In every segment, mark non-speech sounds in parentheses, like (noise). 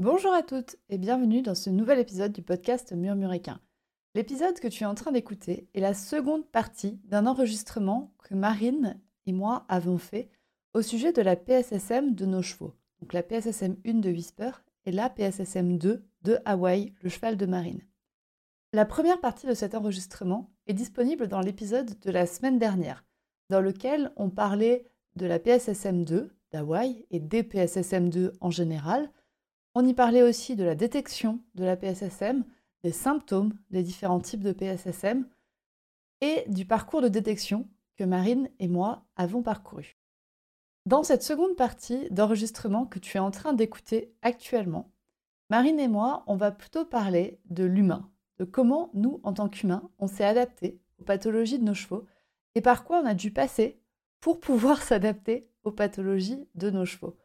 Bonjour à toutes et bienvenue dans ce nouvel épisode du podcast Murmuréquin. L'épisode que tu es en train d'écouter est la seconde partie d'un enregistrement que Marine et moi avons fait au sujet de la PSSM de nos chevaux. Donc la PSSM 1 de Whisper et la PSSM 2 de Hawaii, le cheval de Marine. La première partie de cet enregistrement est disponible dans l'épisode de la semaine dernière, dans lequel on parlait de la PSSM 2 d'Hawaii et des PSSM 2 en général. On y parlait aussi de la détection de la PSSM, des symptômes des différents types de PSSM et du parcours de détection que Marine et moi avons parcouru. Dans cette seconde partie d'enregistrement que tu es en train d'écouter actuellement, Marine et moi, on va plutôt parler de l'humain, de comment nous, en tant qu'humains, on s'est adapté aux pathologies de nos chevaux et par quoi on a dû passer pour pouvoir (laughs) s'adapter aux pathologies de nos chevaux.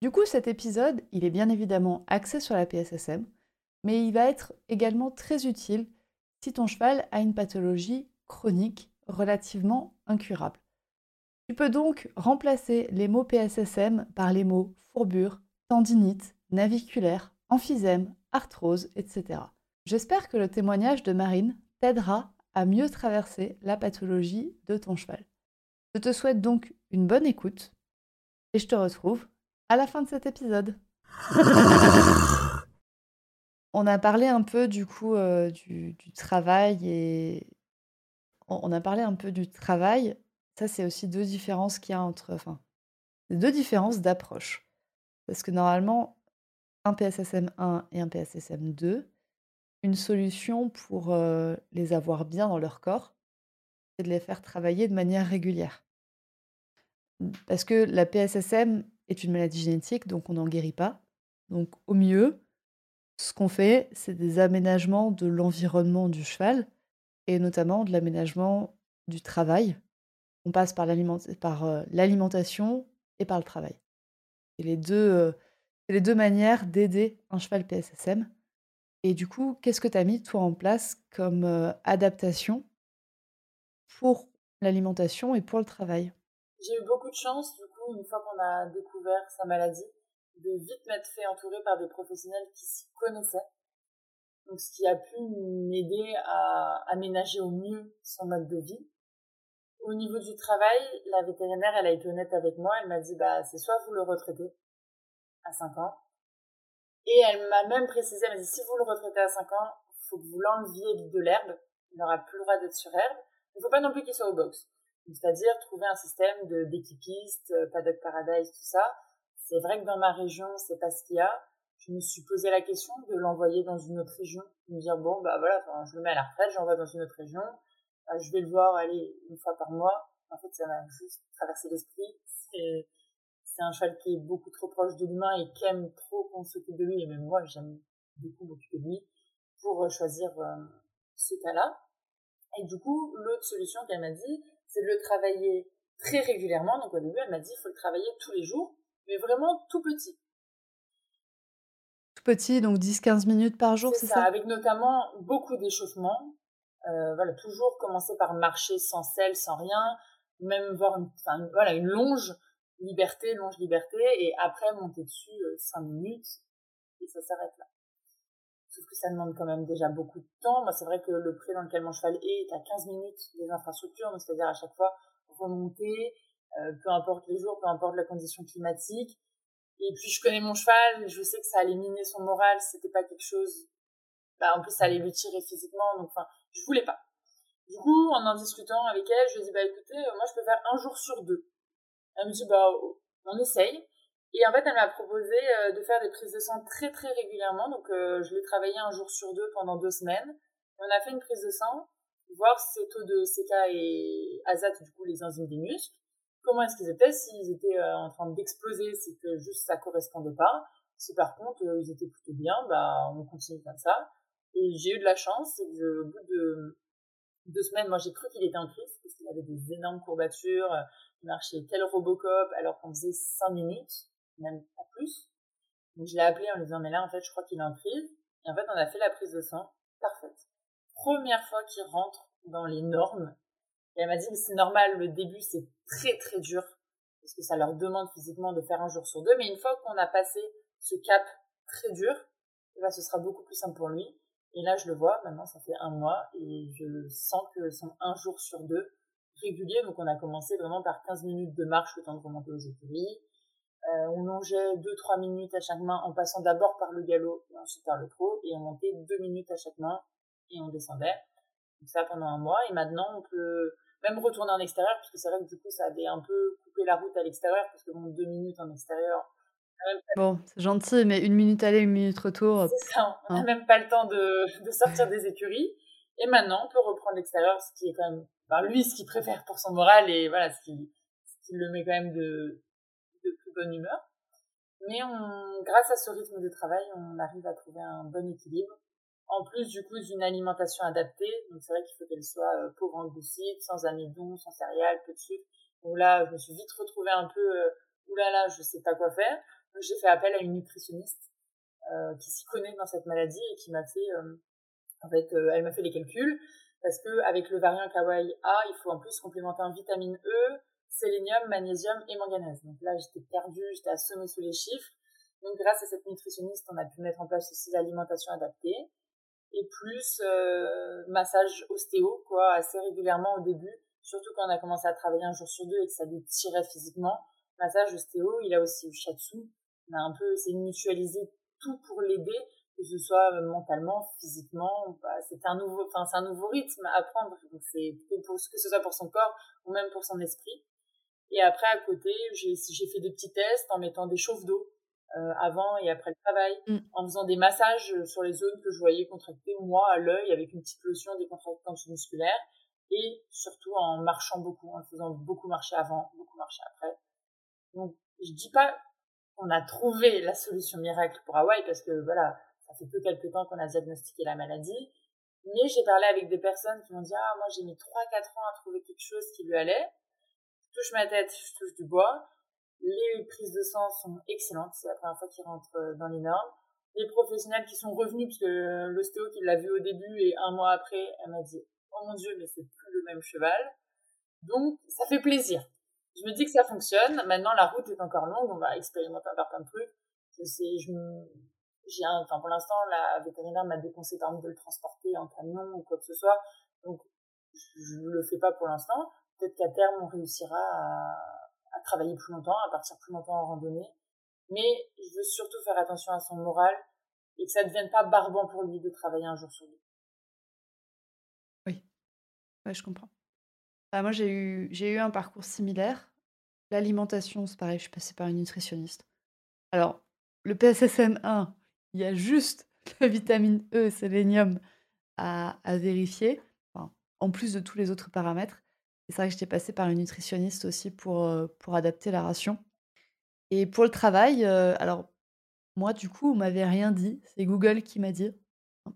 Du coup, cet épisode, il est bien évidemment axé sur la PSSM, mais il va être également très utile si ton cheval a une pathologie chronique relativement incurable. Tu peux donc remplacer les mots PSSM par les mots fourbure, tendinite, naviculaire, emphysème, arthrose, etc. J'espère que le témoignage de Marine t'aidera à mieux traverser la pathologie de ton cheval. Je te souhaite donc une bonne écoute et je te retrouve à la fin de cet épisode. On a parlé un peu du coup euh, du, travail et on a parlé un peu du travail ça, c'est aussi deux différences qu'il y a entre. Enfin, deux différences d'approche. Parce que normalement, un PSSM 1 et un PSSM 2, une solution pour les avoir bien dans leur corps, c'est de les faire travailler de manière régulière. Parce que la PSSM est une maladie génétique, donc on n'en guérit pas. Donc au mieux, ce qu'on fait, c'est des aménagements de l'environnement du cheval, et notamment de l'aménagement du travail on passe par l'alimentation et par le travail. C'est les deux, les deux manières d'aider un cheval PSSM. Et du coup, qu'est-ce que tu as mis toi en place comme adaptation pour l'alimentation et pour le travail? J'ai eu beaucoup de chance, du coup, une fois qu'on a découvert sa maladie, de vite m'être fait entourer par des professionnels qui s'y connaissaient. Donc, ce qui a pu m'aider à aménager au mieux son mode de vie au niveau du travail, la vétérinaire, elle a été honnête avec moi. Elle m'a dit, bah, c'est soit vous le retraitez à 5 ans. Et elle m'a même précisé, elle m'a dit, si vous le retraitez à 5 ans, faut que vous l'enleviez de l'herbe. Il n'aura plus le droit d'être sur herbe. Il ne faut pas non plus qu'il soit au box. C'est-à-dire trouver un système de d'équipistes, euh, paddock paradise, tout ça. C'est vrai que dans ma région, c'est pas ce qu'il y a. Je me suis posé la question de l'envoyer dans une autre région. De me dire, bon, bah voilà, je le mets à la retraite, j'envoie dans une autre région ah, je vais le voir aller une fois par mois. En fait, ça m'a juste traversé l'esprit. C'est, c'est un cheval qui est beaucoup trop proche de l'humain et qui aime trop qu'on s'occupe de lui. Et même moi, j'aime beaucoup m'occuper de lui pour euh, choisir euh, ce cas-là. Et du coup, l'autre solution qu'elle m'a dit, c'est de le travailler très régulièrement. Donc au début, elle m'a dit, il faut le travailler tous les jours, mais vraiment tout petit. Tout petit, donc 10-15 minutes par jour, c'est ça, ça? Avec notamment beaucoup d'échauffement, euh, voilà, toujours commencer par marcher sans sel, sans rien, même voir une, enfin, voilà, une longe liberté, longe liberté, et après monter dessus euh, 5 minutes, et ça s'arrête là. Sauf que ça demande quand même déjà beaucoup de temps. Moi, c'est vrai que le pré dans lequel mon cheval est est à 15 minutes des infrastructures, c'est-à-dire à chaque fois remonter, euh, peu importe les jours, peu importe la condition climatique. Et puis je connais mon cheval, je sais que ça allait miner son moral, c'était pas quelque chose bah, en plus ça allait lui tirer physiquement donc enfin je voulais pas du coup en en discutant avec elle je lui ai dit bah écoutez moi je peux faire un jour sur deux elle me dit bah on essaye et en fait elle m'a proposé euh, de faire des prises de sang très très régulièrement. Donc euh, je l'ai travaillé un jour sur deux pendant deux semaines. On a fait une prise de sang voir ses taux de CK et azat du coup les enzymes des muscles comment est-ce qu'ils étaient s'ils étaient euh, en train d'exploser c'est que juste ça correspondait pas. Si par contre, ils étaient plutôt bien, bah, on continue comme ça. Et j'ai eu de la chance, c'est que au bout de deux semaines, moi j'ai cru qu'il était en crise, parce qu'il avait des énormes courbatures, il marchait tel Robocop, alors qu'on faisait cinq minutes, même pas plus. Donc je l'ai appelé en lui disant, mais là en fait, je crois qu'il est en crise. Et en fait, on a fait la prise de sang, parfaite. Première fois qu'il rentre dans les normes. Et elle m'a dit, mais c'est normal, le début c'est très très dur, parce que ça leur demande physiquement de faire un jour sur deux, mais une fois qu'on a passé ce cap très dur, eh ben, ce sera beaucoup plus simple pour lui. Et là, je le vois, maintenant, ça fait un mois, et je sens que sont un jour sur deux régulier. Donc, on a commencé vraiment par 15 minutes de marche le temps de remonter aux écuries. Euh, on longeait 2-3 minutes à chaque main en passant d'abord par le galop et ensuite par le trot, et on montait 2 minutes à chaque main et on descendait. Donc ça pendant un mois, et maintenant on peut même retourner en extérieur, parce que c'est vrai que du coup ça avait un peu coupé la route à l'extérieur, parce que bon, 2 minutes en extérieur, Bon, c'est gentil, mais une minute aller, une minute retour. C'est ça, on n'a hein. même pas le temps de, de, sortir des écuries. Et maintenant, on peut reprendre l'extérieur, ce qui est quand même, ben, lui, ce qu'il préfère pour son moral et voilà, ce qui, ce qui le met quand même de, de plus bonne humeur. Mais grâce à ce rythme de travail, on arrive à trouver un bon équilibre. En plus, du coup, d'une alimentation adaptée. Donc, c'est vrai qu'il faut qu'elle soit euh, pauvre en glucides, sans amidon, sans céréales, peu de sucre. Donc là, je me suis vite retrouvée un peu, euh, oulala, je sais pas quoi faire j'ai fait appel à une nutritionniste euh, qui s'y connaît dans cette maladie et qui m'a fait, en fait, elle m'a fait les calculs parce que avec le variant Kawaii A, il faut en plus complémenter en vitamine E, sélénium, magnésium et manganèse. Donc là, j'étais perdue, j'étais assommée sous les chiffres. Donc grâce à cette nutritionniste, on a pu mettre en place aussi l'alimentation adaptée et plus euh, massage ostéo quoi assez régulièrement au début, surtout quand on a commencé à travailler un jour sur deux et que ça nous tirait physiquement. Massage ostéo, il a aussi eu shiatsu, on a un peu essayé de mutualiser tout pour l'aider, que ce soit mentalement, physiquement. C'est un nouveau, enfin c'est un nouveau rythme à prendre. Donc c'est pour que ce soit pour son corps ou même pour son esprit. Et après à côté, j'ai fait des petits tests en mettant des chauffes d'eau euh, avant et après le travail, mm. en faisant des massages sur les zones que je voyais contracter moi à l'œil avec une petite lotion décontractante musculaire et surtout en marchant beaucoup, en faisant beaucoup marcher avant, beaucoup marcher après. Donc je dis pas on a trouvé la solution miracle pour Hawaï parce que voilà, ça fait peu quelques temps qu'on a diagnostiqué la maladie. Mais j'ai parlé avec des personnes qui m'ont dit ah moi j'ai mis 3-4 ans à trouver quelque chose qui lui allait. Touche ma tête, je touche du bois. Les prises de sang sont excellentes, c'est la première fois qu'il rentre euh, dans les normes. Les professionnels qui sont revenus, parce que l'ostéo qui l'a vu au début et un mois après, elle m'a dit oh mon dieu mais c'est plus le même cheval. Donc ça fait plaisir je me dis que ça fonctionne. Maintenant, la route est encore longue. On va expérimenter encore plein de trucs. Je sais, je j'ai enfin, pour l'instant, la vétérinaire m'a déconseillé de le transporter en camion ou quoi que ce soit. Donc, je ne le fais pas pour l'instant. Peut-être qu'à terme, on réussira à, travailler plus longtemps, à partir plus longtemps en randonnée. Mais je veux surtout faire attention à son moral et que ça ne devienne pas barbant pour lui de travailler un jour sur deux. Oui, ouais, je comprends. Bah, moi, j'ai eu, un parcours similaire. L'alimentation, c'est pareil, je suis passée par une nutritionniste. Alors, le PSSM1, il y a juste (laughs) la vitamine E, sélénium à vérifier, en plus de tous les autres paramètres. C'est vrai que j'étais passée par une nutritionniste aussi pour, euh, pour adapter la ration. Et pour le travail, euh, alors, moi, du coup, on m'avait rien dit. C'est Google qui m'a dit.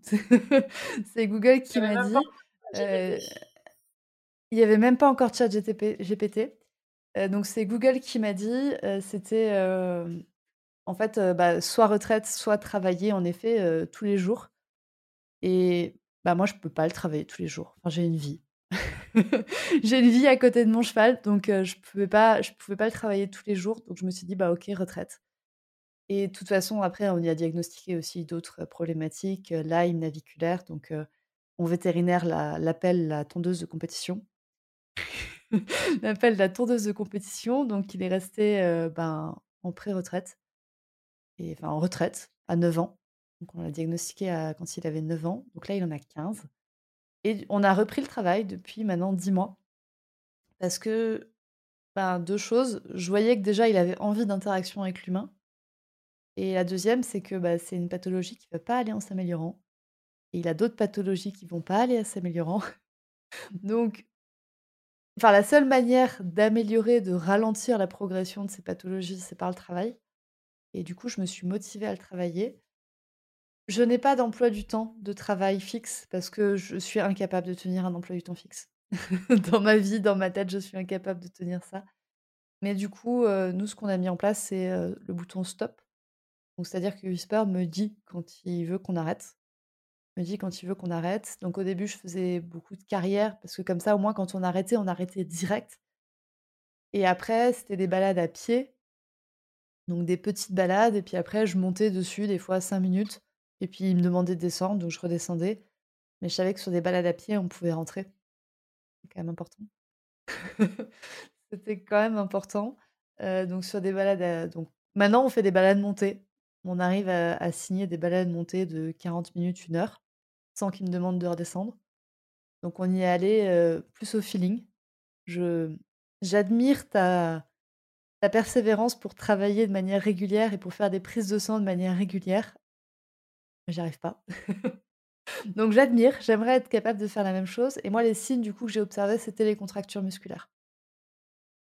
(laughs) c'est Google qui m'a dit. Il n'y avait même pas encore chat GPT. Donc c'est Google qui m'a dit, c'était en fait bah, soit retraite, soit travailler en effet tous les jours. Et bah, moi je peux pas le travailler tous les jours. Enfin, j'ai une vie. (laughs) j'ai une vie à côté de mon cheval, donc je pouvais pas, je pouvais pas le travailler tous les jours. Donc je me suis dit bah ok retraite. Et de toute façon après on y a diagnostiqué aussi d'autres problématiques, Lyme naviculaire. Donc mon vétérinaire l'appelle la tondeuse de compétition. (laughs) l'appelle la tondeuse de compétition. Donc, il est resté euh, ben, en pré-retraite, et, enfin en retraite, à 9 ans. Donc, on l'a diagnostiqué quand il avait 9 ans. Donc là, il en a 15. Et on a repris le travail depuis maintenant 10 mois. Parce que, ben, deux choses. Je voyais que déjà, il avait envie d'interaction avec l'humain. Et la deuxième, c'est que bah, c'est une pathologie qui ne va pas aller en s'améliorant. Et il a d'autres pathologies qui vont pas aller en s'améliorant. (laughs) Donc, Enfin, la seule manière d'améliorer, de ralentir la progression de ces pathologies, c'est par le travail. Et du coup, je me suis motivée à le travailler. Je n'ai pas d'emploi du temps de travail fixe parce que je suis incapable de tenir un emploi du temps fixe. (laughs) Dans ma vie, dans ma tête, je suis incapable de tenir ça. Mais du coup, nous, ce qu'on a mis en place, c'est, le bouton stop. C'est-à-dire que Whisper me dit quand il veut qu'on arrête. Me dit quand il veut qu'on arrête. Donc au début, je faisais beaucoup de carrière parce que comme ça, au moins, quand on arrêtait, on arrêtait direct. Et après, c'était des balades à pied. Donc des petites balades et puis après, je montais dessus des fois 5 minutes et puis il me demandait de descendre, donc je redescendais. Mais je savais que sur des balades à pied, on pouvait rentrer. C'est quand même important. (laughs) C'était quand même important. donc sur des balades donc maintenant on fait des balades montées. On arrive à signer des balades montées de 40 minutes, 1 heure, sans qu'il me demande de redescendre. Donc on y est allé, plus au feeling. Je j'admire ta ta persévérance pour travailler de manière régulière et pour faire des prises de sang de manière régulière. J'y arrive pas. (laughs) Donc j'admire, j'aimerais être capable de faire la même chose et moi les signes du coup que j'ai observés, c'était les contractures musculaires.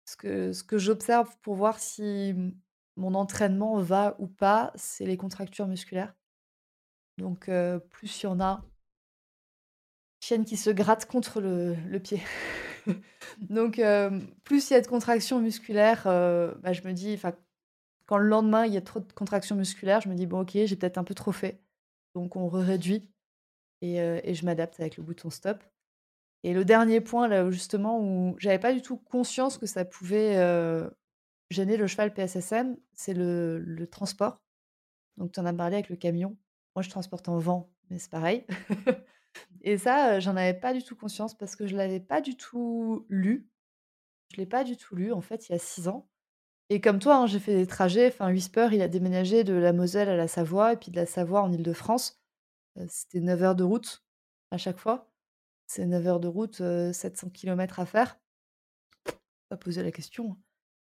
Ce que ce que j'observe pour voir si mon entraînement va ou pas, c'est les contractures musculaires. Donc plus il y en a chienne qui se gratte contre le, pied. (laughs) Donc plus il y a de contractions musculaires, bah, je me dis quand le lendemain il y a trop de contractions musculaires, je me dis bon OK, j'ai peut-être un peu trop fait. Donc on réduit et, et je m'adapte avec le bouton stop. Et le dernier point, là, justement, où j'avais pas du tout conscience que ça pouvait gêner le cheval PSSM, c'est le, le, transport. Donc, tu en as parlé avec le camion. Moi, je transporte en vent, mais c'est pareil. et ça, j'en avais pas du tout conscience parce que je l'avais pas du tout lu. Je l'ai pas du tout lu, en fait, il y a six ans. Et comme toi, hein, j'ai fait des trajets. Enfin, Whisper, il a déménagé de la Moselle à la Savoie et puis de la Savoie en Ile-de-France. C'était 9 heures de route à chaque fois. C'est 9 heures de route, 700 km à faire. Pas poser la question. Hein.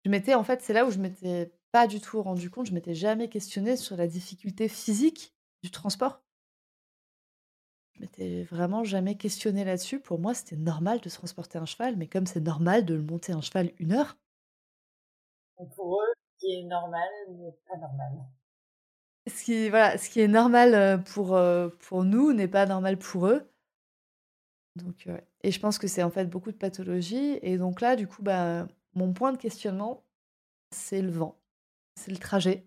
Je m'étais en fait, c'est là où je m'étais pas du tout rendu compte, je m'étais jamais questionnée sur la difficulté physique du transport. Je m'étais vraiment jamais questionnée là-dessus. Pour moi, c'était normal de transporter un cheval, mais comme c'est normal de le monter un cheval une heure. Pour eux, ce qui est normal n'est pas normal. Ce qui, voilà, ce qui est normal pour, pour nous n'est pas normal pour eux. Donc, et je pense que c'est en fait beaucoup de pathologies. Et donc là, du coup, bah, mon point de questionnement, c'est le vent, c'est le trajet.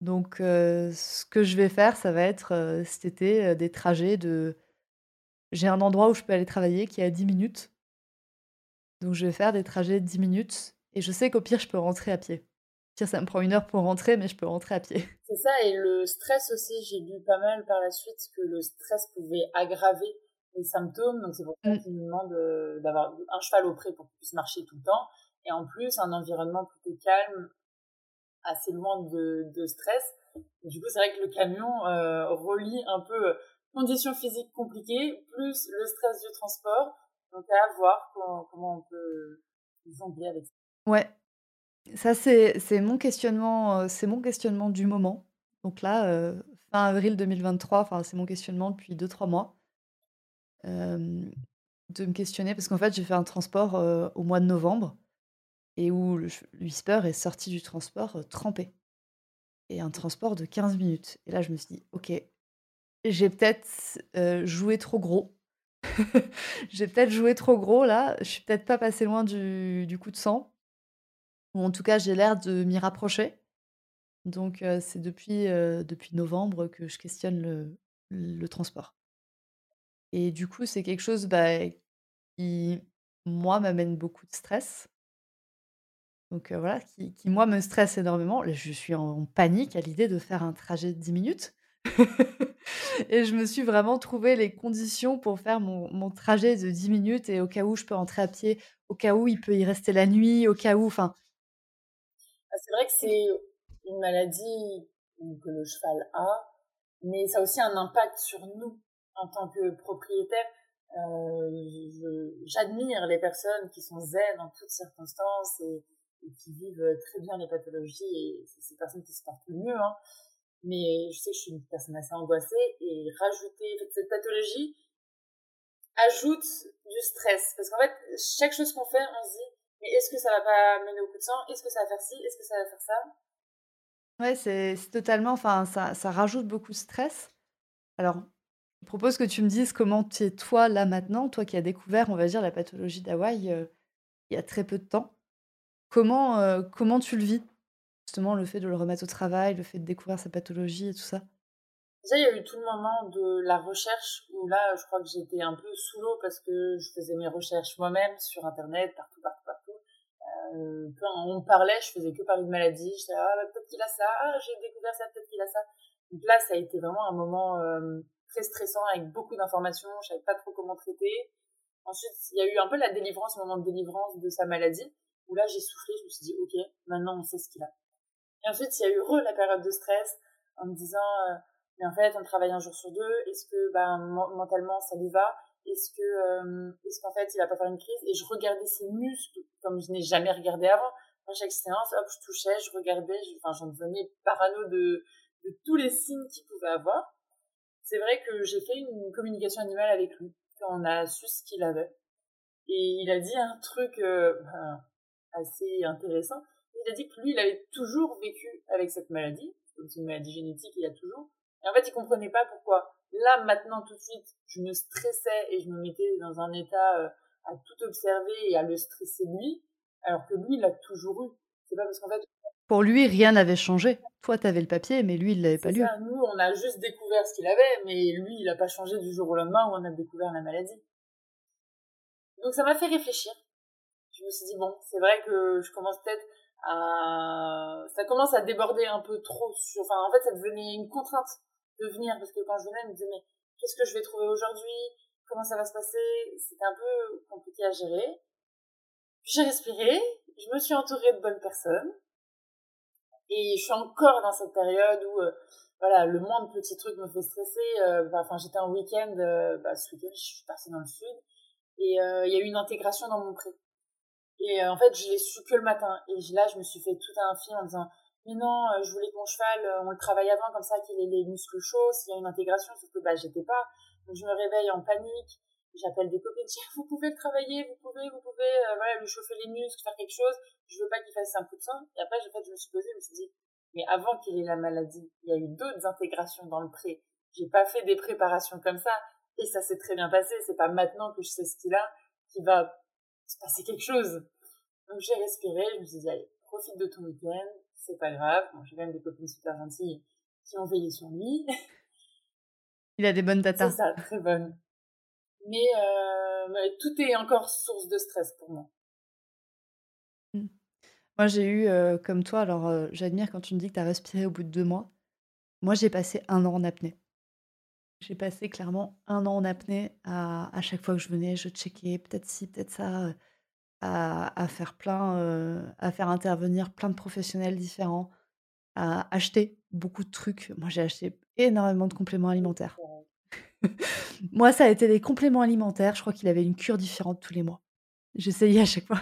Donc, ce que je vais faire, ça va être cet été des trajets de. J'ai un endroit où je peux aller travailler qui est à 10 minutes. Donc, je vais faire des trajets de 10 minutes. Et je sais qu'au pire, je peux rentrer à pied. Pire, ça me prend une heure pour rentrer, mais je peux rentrer à pied. C'est ça, et le stress aussi, j'ai lu pas mal par la suite que le stress pouvait aggraver les symptômes. Donc c'est pour ça mmh. qu'il nous demande euh, d'avoir un cheval au pré pour qu'il puisse marcher tout le temps. Et en plus, un environnement plutôt calme, assez loin de, de stress. du coup, c'est vrai que le camion euh, relie un peu euh, conditions physiques compliquées, plus le stress du transport. Donc à voir comment, on peut jongler avec ça. Ouais, ça c'est mon questionnement, c'est mon du moment. Donc là, fin avril 2023, enfin c'est mon questionnement depuis 2-3 mois de me questionner parce qu'en fait, j'ai fait un transport, au mois de novembre et où le Whisper est sorti du transport, trempé et un transport de 15 minutes et là, je me suis dit: «OK, j'ai peut-être, joué trop gros. (laughs) J'ai peut-être joué trop gros là, je suis peut-être pas passé loin du du coup de sang» ou en tout cas, j'ai l'air de m'y rapprocher. Donc c'est depuis, depuis novembre que je questionne le le transport. Et du coup, c'est quelque chose, bah, qui, moi, m'amène beaucoup de stress. Donc voilà, qui moi me stresse énormément. je suis en panique à l'idée de faire un trajet de 10 minutes (laughs) et je me suis vraiment trouvé les conditions pour faire mon mon trajet de 10 minutes et au cas où je peux rentrer à pied, au cas où il peut y rester la nuit, au cas où enfin c'est vrai que c'est une maladie que le cheval a, mais ça a aussi un impact sur nous en tant que propriétaire, euh, j'admire les personnes qui sont zen en toutes circonstances et, qui vivent très bien les pathologies et c'est ces personnes qui se portent le mieux. Hein. Mais je sais que je suis une personne assez angoissée et rajouter cette pathologie ajoute du stress parce qu'en fait chaque chose qu'on fait on se dit mais est-ce que ça va pas mener au coup de sang? Est-ce que ça va faire ci? Est-ce que ça va faire ça? Ouais, c'est totalement enfin, ça ça rajoute beaucoup de stress. Alors, je propose que tu me dises comment tu es toi, là, maintenant, toi qui as découvert, on va dire, la pathologie d'Hawaï, heu, il y a très peu de temps. Comment, heu, comment tu le vis? Justement, le fait de le remettre au travail, le fait de découvrir sa pathologie et tout ça? Déjà, il y a eu tout le moment de la recherche où là, je crois que j'étais un peu sous l'eau parce que je faisais mes recherches moi-même sur internet, partout, partout, partout. Euh, quand on parlait, je faisais que parler de maladie. Je disais, ah, bah, peut-être qu'il a ça, ah, j'ai découvert ça, peut-être qu'il a ça. Donc là, ça a été vraiment un moment euh, très stressant avec beaucoup d'informations. Je savais pas trop comment traiter. Ensuite, il y a eu un peu la délivrance, le moment de délivrance de sa maladie, où là, j'ai soufflé, je me suis dit, ok, maintenant on sait ce qu'il a. Et ensuite, il y a eu re la période de stress, en me disant, euh, mais en fait, on travaille un jour sur deux, est-ce que ben, mentalement ça lui va? Est-ce que euh, est-ce qu'en fait il va pas faire une crise? Et je regardais ses muscles comme je n'ai jamais regardé avant. À chaque séance, hop, je touchais, je regardais, enfin j'en devenais parano de, de tous les signes qu'il pouvait avoir. C'est vrai que j'ai fait une communication animale avec lui quand on a su ce qu'il avait. Et il a dit un truc euh, ben, assez intéressant. Il a dit que lui, il avait toujours vécu avec cette maladie. C'est une maladie génétique, il a toujours. Et en fait, il comprenait pas pourquoi. Là, maintenant, tout de suite, je me stressais et je me mettais dans un état euh, à tout observer et à le stresser lui, alors que lui, il l'a toujours eu. C'est pas parce qu'en fait. Pour lui, rien n'avait changé. Toi, tu avais le papier, mais lui, il l'avait pas lu. Nous, on a juste découvert ce qu'il avait, mais lui, il n'a pas changé du jour au lendemain où on a découvert la maladie. Donc ça m'a fait réfléchir. Je me suis dit, bon, c'est vrai que je commence peut-être à... Ça commence à déborder un peu trop sur... Enfin, en fait, ça devenait une contrainte de venir parce que quand je venais, je me disais mais qu'est-ce que je vais trouver aujourd'hui? Comment ça va se passer? C'était un peu compliqué à gérer. J'ai respiré, je me suis entourée de bonnes personnes et je suis encore dans cette période où euh, voilà le moindre petit truc me fait stresser. Euh, bah, enfin, j'étais en week-end, euh, bah, ce week-end je suis partie dans le sud et il y a eu une intégration dans mon pré. Et en fait, je l'ai su que le matin. Et là, je me suis fait tout un film en disant mais non, euh, je voulais que mon cheval, euh, on le travaille avant, comme ça qu'il ait les muscles chauds, s'il y a une intégration, sauf que bah, j'étais pas. Donc je me réveille en panique, j'appelle des copines, je vous pouvez le travailler, vous pouvez, vous pouvez, euh, voilà, lui chauffer les muscles, faire quelque chose, je veux pas qu'il fasse un coup de sang. Et après, en fait, je me suis posée, je me suis dit, mais avant qu'il ait la maladie, il y a eu d'autres intégrations dans le pré. J'ai pas fait des préparations comme ça, et ça s'est très bien passé. C'est pas maintenant que je sais ce qu'il a qu'il va se passer quelque chose. Donc j'ai respiré, je me suis dit, allez, profite de ton week-end, c'est pas grave. j'ai même des copines super gentilles qui ont veillé sur lui. Il a des bonnes datas. C'est ça, très bonnes. Mais, euh, tout est encore source de stress pour moi. Mmh. Moi, j'ai eu, euh, comme toi, alors euh, j'admire quand tu me dis que tu as respiré au bout de deux mois. Moi, j'ai passé un an en apnée. J'ai passé clairement un an en apnée. À, à chaque fois que je venais, je checkais peut-être ci, peut-être ça à, faire plein, euh, à faire intervenir plein de professionnels différents, à acheter beaucoup de trucs. Moi, j'ai acheté énormément de compléments alimentaires. (laughs) Moi, ça a été les compléments alimentaires. Je crois qu'il avait une cure différente tous les mois. J'essayais à chaque fois.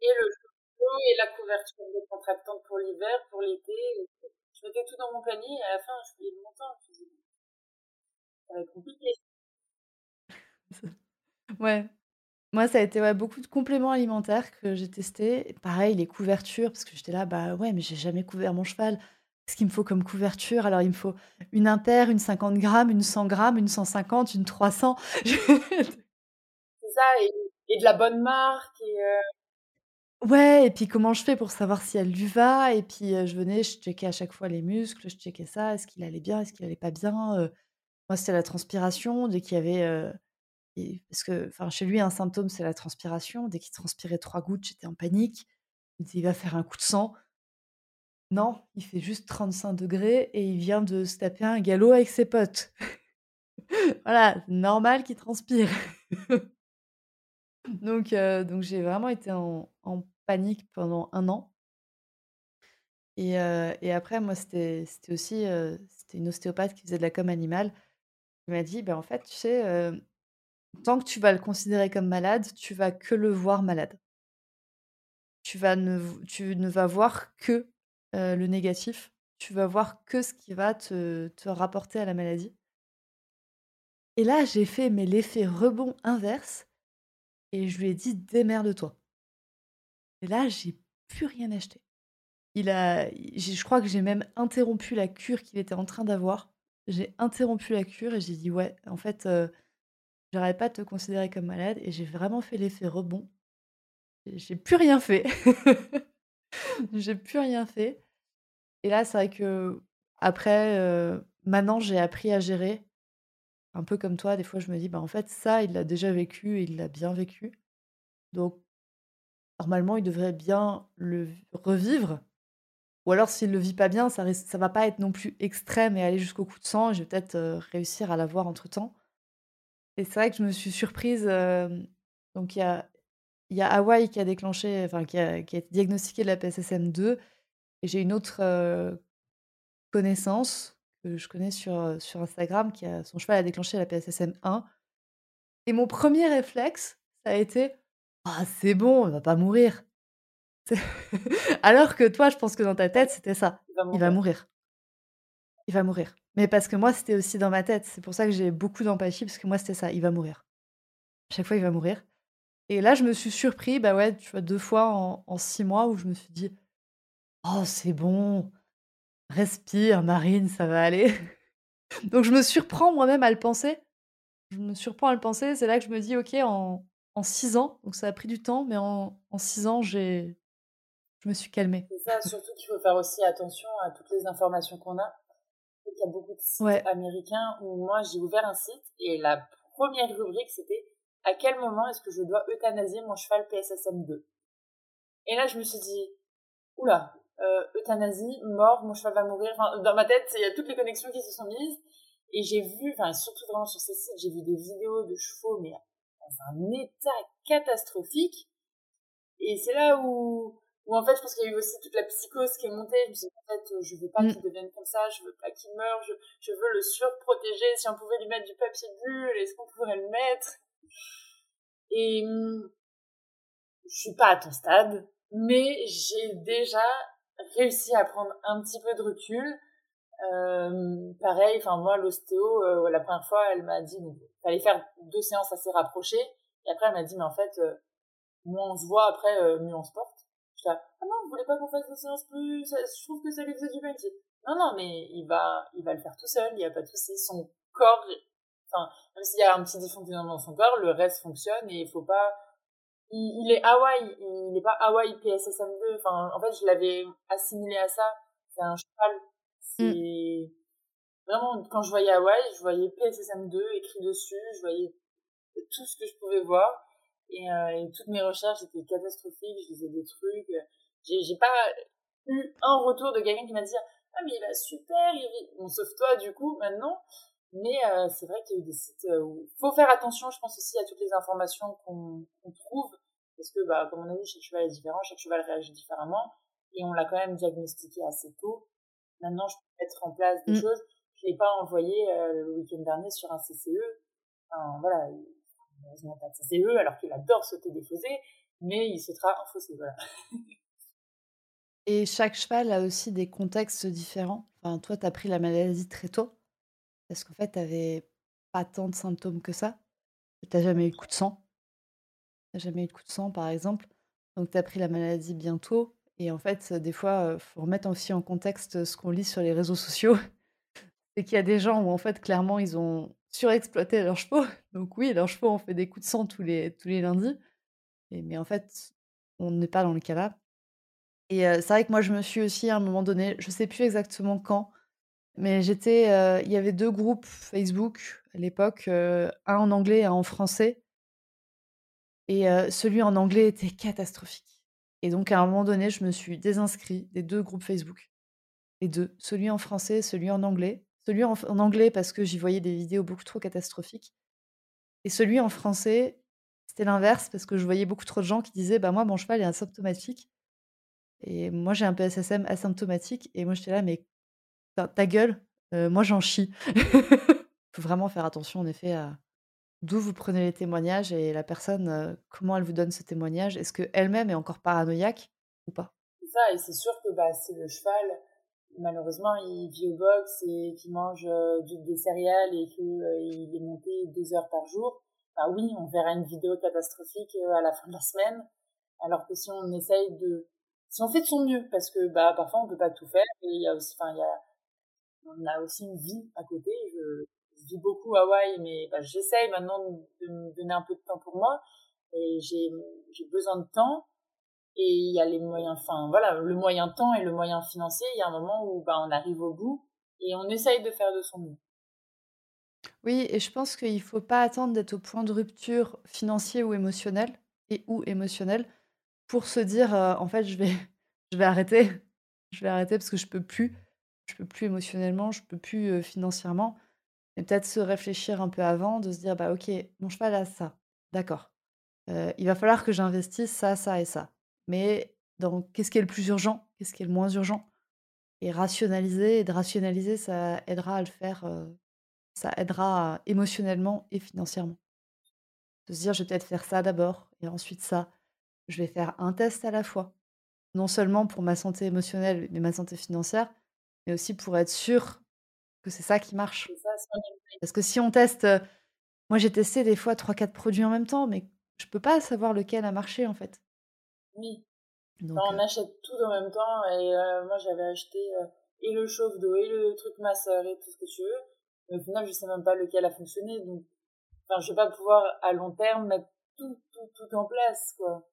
Et le et la couverture contractante pour l'hiver, pour l'été. Je mettais tout dans mon panier et à la fin, je payais le montant. Ça va être compliqué. (laughs) ouais. Moi, ça a été, ouais, beaucoup de compléments alimentaires que j'ai testés. Pareil, les couvertures, parce que j'étais là: «Bah, ouais, mais j'ai jamais couvert mon cheval. Qu'est-ce qu'il me faut comme couverture?» alors il me faut une impaire, une 50 grammes, une 100 grammes, une 150, une 300. (laughs) C'est ça et de la bonne marque et euh Ouais et puis comment je fais pour savoir si elle lui va? Et puis, euh, je venais, je checkais à chaque fois les muscles, je checkais ça, est-ce qu'il allait bien, est-ce qu'il allait pas bien? Euh, moi, c'était la transpiration, dès qu'il y avait, parce que, enfin, chez lui, un symptôme, c'est la transpiration. Dès qu'il transpirait trois gouttes, j'étais en panique. Il «Il va faire un coup de sang». Non, il fait juste 35 degrés et il vient de se taper un galop avec ses potes. (laughs) Voilà, normal qu'il transpire. (laughs) Donc donc j'ai vraiment été en panique pendant un an. Et après moi, c'était aussi, c'était une ostéopathe qui faisait de la com animale. Elle m'a dit: «Ben, en fait, tu sais, Tant que tu vas le considérer comme malade, tu vas que le voir malade. Tu ne tu ne vas voir que, le négatif. Tu vas voir que ce qui va te te rapporter à la maladie. Et là, j'ai fait mais l'effet rebond inverse et je lui ai dit: «Démerde-toi». Et là, j'ai plus rien acheté. il a je crois que j'ai même interrompu la cure qu'il était en train d'avoir. J'ai interrompu la cure et j'ai dit: «Ouais, en fait, j'arrête pas de te considérer comme malade» et j'ai vraiment fait l'effet rebond. j'ai plus rien fait. (laughs) J'ai plus rien fait et là, c'est vrai qu'après, heu, maintenant j'ai appris à gérer. Un peu comme toi, des fois je me dis: «Bah, en fait, ça, il l'a déjà vécu et il l'a bien vécu. Donc normalement, il devrait bien le revivre ou alors s'il le vit pas bien, ça ça va pas être non plus extrême et aller jusqu'au coup de sang je vais peut-être, heu, réussir à l'avoir entre-temps. Et c'est vrai que je me suis surprise, donc il y a il y a Hawaï qui a déclenché enfin qui a qui a été diagnostiqué de la PSSM2 et j'ai une autre, connaissance que je connais sur Instagram qui a son cheval a déclenché la PSSM1 et mon premier réflexe, ça a été: «Ah c'est bon, il va pas mourir». (laughs) Alors que toi, je pense que dans ta tête, c'était ça: «Il va mourir. Il va mourir». Mais parce que moi, c'était aussi dans ma tête. C'est pour ça que j'ai beaucoup d'empathie parce que moi, c'était ça: «Il va mourir. chaque fois, il va mourir». Et là, je me suis surpris, bah, ouais, tu vois, 2 fois en en 6 mois où je me suis dit: «Oh c'est bon, respire Marine, ça va aller». (laughs) Donc je me surprends moi-même à le penser. Je me surprends à le penser, c'est là que je me dis: «OK, en en 6 ans», donc ça a pris du temps, mais en en 6 ans, j'ai je me suis calmée. C'est ça, surtout qu'il faut faire aussi attention à toutes les informations qu'on a. Il y a beaucoup de sites américains où moi j'ai ouvert un site et la première rubrique c'était à quel moment est-ce que je dois euthanasier mon cheval PSSM2 Et là je me suis dit, oula, euh, euthanasie, mort, mon cheval va mourir. Enfin, dans ma tête, il y a toutes les connexions qui se sont mises. Et j'ai vu, enfin surtout vraiment sur ces sites, j'ai vu des vidéos de chevaux, mais dans un état catastrophique. Et c'est là où ou en fait, je pense qu'il y a eu aussi toute la psychose qui est montée. Je me suis dit, en fait, je veux pas mm. qu'il devienne comme ça, je veux pas qu'il meure, je, je veux le surprotéger. Si on pouvait lui mettre du papier bulle, est-ce qu'on pourrait le mettre? Et mm, je suis pas à ton stade, mais j'ai déjà réussi à prendre un petit peu de recul. Euh, pareil, enfin moi l'ostéo, euh, la première fois, elle m'a dit, il fallait faire deux séances assez rapprochées. Et après, elle m'a dit, mais en fait, euh, moins on se voit, après, euh, mieux on se porte ah non, vous voulez pas qu'on fasse des séances plus, je trouve que ça lui faisait du bien. Non, non, mais il va, il va le faire tout seul, il n'y a pas de souci. Son corps, enfin, même s'il y a un petit dysfonctionnement dans son corps, le reste fonctionne et il faut pas, il, est Hawaii, il n'est pas Hawaii PSSM2. Enfin, en fait, je l'avais assimilé à ça. C'est un cheval. C'est mm. vraiment, quand je voyais Hawaii, je voyais PSSM2 écrit dessus, je voyais tout ce que je pouvais voir. Et, euh, et, toutes mes recherches étaient catastrophiques, je faisais des trucs. J'ai pas eu un retour de quelqu'un qui m'a dit Ah, mais il va super, il vit. Bon, sauf toi, du coup, maintenant. Mais euh, c'est vrai qu'il y a eu des sites euh, où il faut faire attention, je pense aussi à toutes les informations qu'on trouve. Parce que, bah, comme on a dit, chaque cheval est différent, chaque cheval réagit différemment. Et on l'a quand même diagnostiqué assez tôt. Maintenant, je peux mettre en place des mm. choses. Je l'ai pas envoyé le week-end dernier sur un CCE. Enfin, voilà, malheureusement pas de CCE, alors qu'il adore sauter des fossés, mais il sautera un fossé, voilà. (laughs) Et chaque cheval a aussi des contextes différents. Enfin, toi, tu as pris la maladie très tôt, parce qu'en fait, tu n'avais pas tant de symptômes que ça. Tu n'as jamais eu de coup de sang. Tu n'as jamais eu de coup de sang, par exemple. Donc, tu as pris la maladie bientôt. Et en fait, des fois, il faut remettre aussi en contexte ce qu'on lit sur les réseaux sociaux. (laughs) C'est qu'il y a des gens où, en fait, clairement, ils ont surexploiter leurs chevaux. (laughs) Donc oui, leurs chevaux ont fait des coups de sang tous les, tous les lundis. Et, mais en fait, on n'est pas dans le cas là. Et c'est vrai que moi, je me suis aussi à un moment donné, je sais plus exactement quand, mais j'étais, il y avait deux groupes Facebook à l'époque, un en anglais et un en français. Et celui en anglais était catastrophique. Et donc à un moment donné, je me suis désinscrit des deux groupes Facebook. Les deux, celui en français, celui en anglais. Celui en, anglais parce que j'y voyais des vidéos beaucoup trop catastrophiques. Et celui en français, c'était l'inverse parce que je voyais beaucoup trop de gens qui disaient bah moi mon cheval est asymptomatique et moi j'ai un PSSM asymptomatique et moi j'étais là mais ta, gueule, euh, moi j'en chie. (laughs) Faut vraiment faire attention en effet à d'où vous prenez les témoignages et la personne euh, comment elle vous donne ce témoignage. Est-ce que elle-même est encore paranoïaque ou pas? Ça et c'est sûr que bah, c'est le cheval malheureusement il vit au box et qu'il mange euh, des céréales et qu'il euh, est monté deux heures par jour, bah oui, on verra une vidéo catastrophique euh, à la fin de la semaine. Alors que si on essaye de si on fait de son mieux, parce que bah parfois on peut pas tout faire et il y a aussi, enfin il y a, on a aussi une vie à côté. Je, vis beaucoup à Hawaï, mais bah, j'essaye maintenant de, me donner un peu de temps pour moi et j'ai j'ai besoin de temps et il y a les moyens, enfin voilà, le moyen temps et le moyen financier. Il y a un moment où bah on arrive au bout et on essaye de faire de son mieux. Oui, et je pense qu'il faut pas attendre d'être au point de rupture financier ou émotionnel et ou émotionnel pour se dire, heu: «En fait, je vais (laughs) je vais arrêter, je vais arrêter parce que je peux plus, je peux plus émotionnellement, je peux plus, heu, financièrement» et peut-être se réfléchir un peu avant, de se dire: «Bah, OK, mon cheval a ça, d'accord, heu, il va falloir que j'investisse ça, ça et ça, mais dans qu'est-ce qui est le plus urgent? Qu'est-ce qui est le moins urgent?» et rationaliser et de rationaliser, ça aidera à le faire, heu, ça aidera émotionnellement et financièrement. De se dire: «Je vais peut-être faire ça d'abord et ensuite ça. Je vais faire un test à la fois». Non seulement pour ma santé émotionnelle et ma santé financière, mais aussi pour être sûr que c'est ça qui marche. Ça, Parce que si on teste, heu, moi j'ai testé des fois 3-4 produits en même temps, mais je peux pas savoir lequel a marché en fait. Oui. Donc, on heu achète tout en même temps et heu, moi j'avais acheté, heu, et le chauffe-d'eau et le truc masseur et tout ce que tu veux, mais au final je sais même pas lequel a fonctionné donc enfin je vais pas pouvoir à long terme mettre tout, tout, tout en place quoi.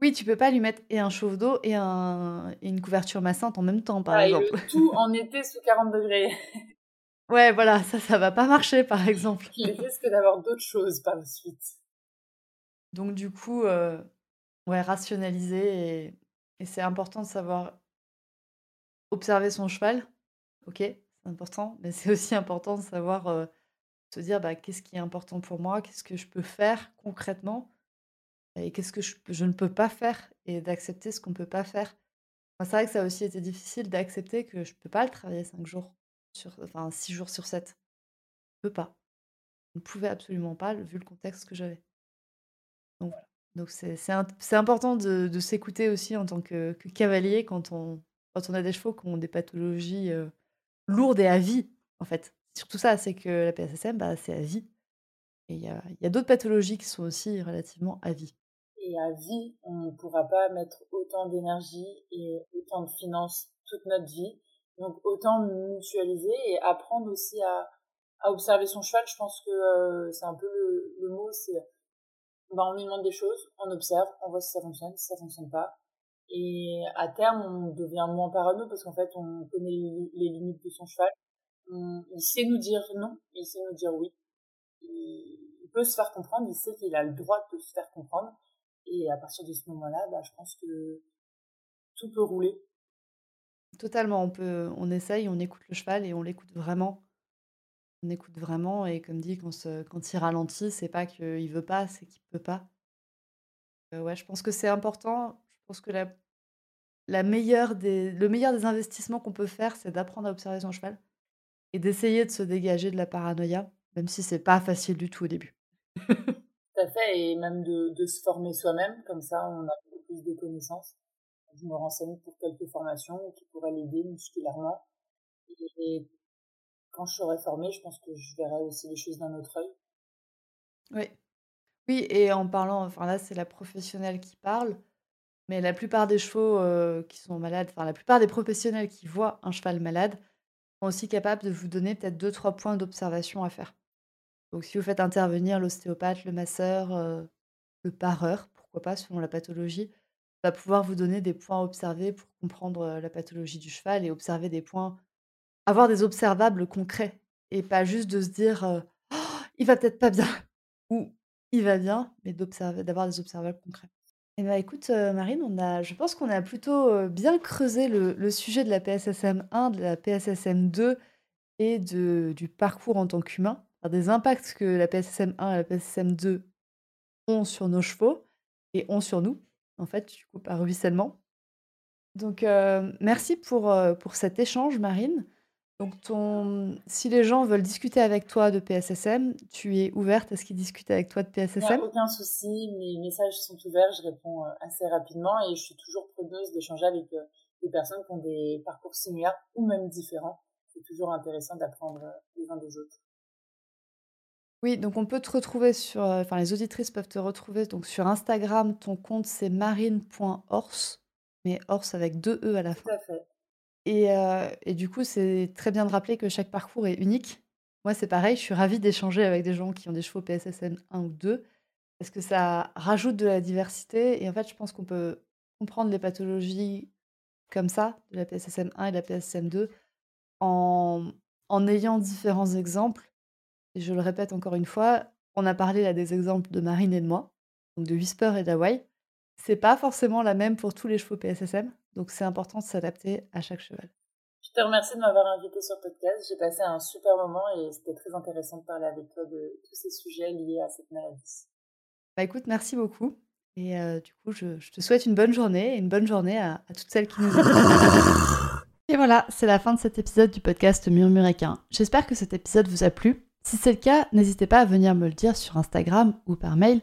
oui, tu peux pas lui mettre et un chauffe-d'eau et un et une couverture massante en même temps, par Ah et exemple. le (laughs) tout en été sous 40°. (laughs) Ouais, voilà, ça, ça va pas marcher, par (laughs) exemple. Il risque d'avoir d'autres choses par la suite. Donc du coup, ouais, rationaliser et c'est important de savoir observer son cheval, OK, c'est important, mais c'est aussi important de savoir, se dire: «Bah, qu'est-ce qui est important pour moi? Qu'est-ce que je peux faire concrètement et qu'est-ce que je ne peux pas faire?» et d'accepter ce qu'on peut pas faire. C'est vrai que ça a aussi été difficile d'accepter que je peux pas le travailler 5 jours sur enfin 6 jours sur 7. Je peux pas. Je ne pouvais absolument pas, vu le contexte que j'avais. Donc voilà. Donc c'est important de s'écouter aussi en tant que cavalier quand on quand on a des chevaux qui ont des pathologies, heu, lourdes et à vie, en fait. Surtout ça, c'est que la PSSM, bah, c'est à vie et il y a y a d'autres pathologies qui sont aussi relativement à vie. Et à vie, on ne pourra pas mettre autant d'énergie et autant de finances toute notre vie. Donc autant mutualiser et apprendre aussi à, à observer son cheval. Je pense que euh, c'est un peu le, le mot, c'est bah, on lui demande des choses, on observe, on voit si ça fonctionne, si ça fonctionne pas. Et à terme, on devient moins parano parce qu'en fait, on connaît les, limites de son cheval. Il sait nous dire non, il sait nous dire oui. Il, il peut se faire comprendre, il sait qu'il a le droit de se faire comprendre. Et à partir de ce moment-là, bah, je pense que tout peut rouler. Totalement, on peut on essaye, on écoute le cheval et on l'écoute vraiment. On écoute vraiment et comme dit, quand il ralentit, c'est pas qu'il veut pas, c'est qu'il peut pas. Heu, ouais, je pense que c'est important. Je pense que la meilleure des le meilleur des investissements qu'on peut faire, c'est d'apprendre à observer son cheval et d'essayer de se dégager de la paranoïa, même si c'est pas facile du tout au début. (laughs) Tout à fait, et même de, se former soi-même, comme ça on a plus de connaissances. Je me renseigne pour quelques formations qui pourraient l'aider musculairement. Quand je serai formée, je pense que je verrai aussi les choses d'un autre œil. Oui. Oui et en parlant enfin là, c'est la professionnelle qui parle, mais la plupart des chevaux, heu, qui sont malades, enfin la plupart des professionnels qui voient un cheval malade sont aussi capables de vous donner peut-être deux trois points d'observation à faire. Donc si vous faites intervenir l'ostéopathe, le masseur, heu, le pareur, pourquoi pas, selon la pathologie, va pouvoir vous donner des points à observer pour comprendre, heu, la pathologie du cheval et observer des points avoir des observables concrets et pas juste de se dire, «Oh, il va peut-être pas bien» (laughs) ou «Il va bien», mais d'observer d'avoir des observables concrets. Eh ben, écoute, Marine, on a je pense qu'on a plutôt, bien creusé le sujet de la PSSM 1, de la PSSM 2 et de du parcours en tant qu'humain, des impacts que la PSSM 1 et la PSSM 2 ont sur nos chevaux et ont sur nous, en fait, du coup, par ruissellement. Donc, merci pour, pour cet échange, Marine. Donc ton si les gens veulent discuter avec toi de PSSM, tu es ouverte à ce qu'ils discutent avec toi de Il n'y a PSSM? aucun souci, mes messages sont ouverts, je réponds euh, assez rapidement et je suis toujours preneuse d'échanger avec euh, des personnes qui ont des parcours similaires ou même différents. C'est toujours intéressant d'apprendre euh, les uns des autres. Oui, donc on peut te retrouver sur, enfin les auditrices peuvent te retrouver donc sur Instagram, ton compte c'est marine.horse, mais horse avec deux E à la Tout fin. à fait. Et, euh, et du coup, c'est très bien de rappeler que chaque parcours est unique. Moi, c'est pareil, je suis ravie d'échanger avec des gens qui ont des chevaux PSSM 1 ou 2, parce que ça rajoute de la diversité. Et en fait, je pense qu'on peut comprendre les pathologies comme ça, de la PSSM 1 et de la PSSM 2, en, en ayant différents exemples. Et je le répète encore une fois, on a parlé là des exemples de Marine et de moi, donc de Whisper et d'Hawaii. C'est pas forcément la même pour tous les chevaux PSSM, donc c'est important de s'adapter à chaque cheval. Je te remercie de m'avoir invité sur le podcast. J'ai passé un super moment et c'était très intéressant de parler avec toi de tous ces sujets liés à cette maladie. Bah écoute, merci beaucoup. Et euh, du coup, je, je te souhaite une bonne journée et une bonne journée à, à toutes celles qui nous écoutent. (laughs) et voilà, c'est la fin de cet épisode du podcast Murmuréquin. J'espère que cet épisode vous a plu. Si c'est le cas, n'hésitez pas à venir me le dire sur Instagram ou par mail.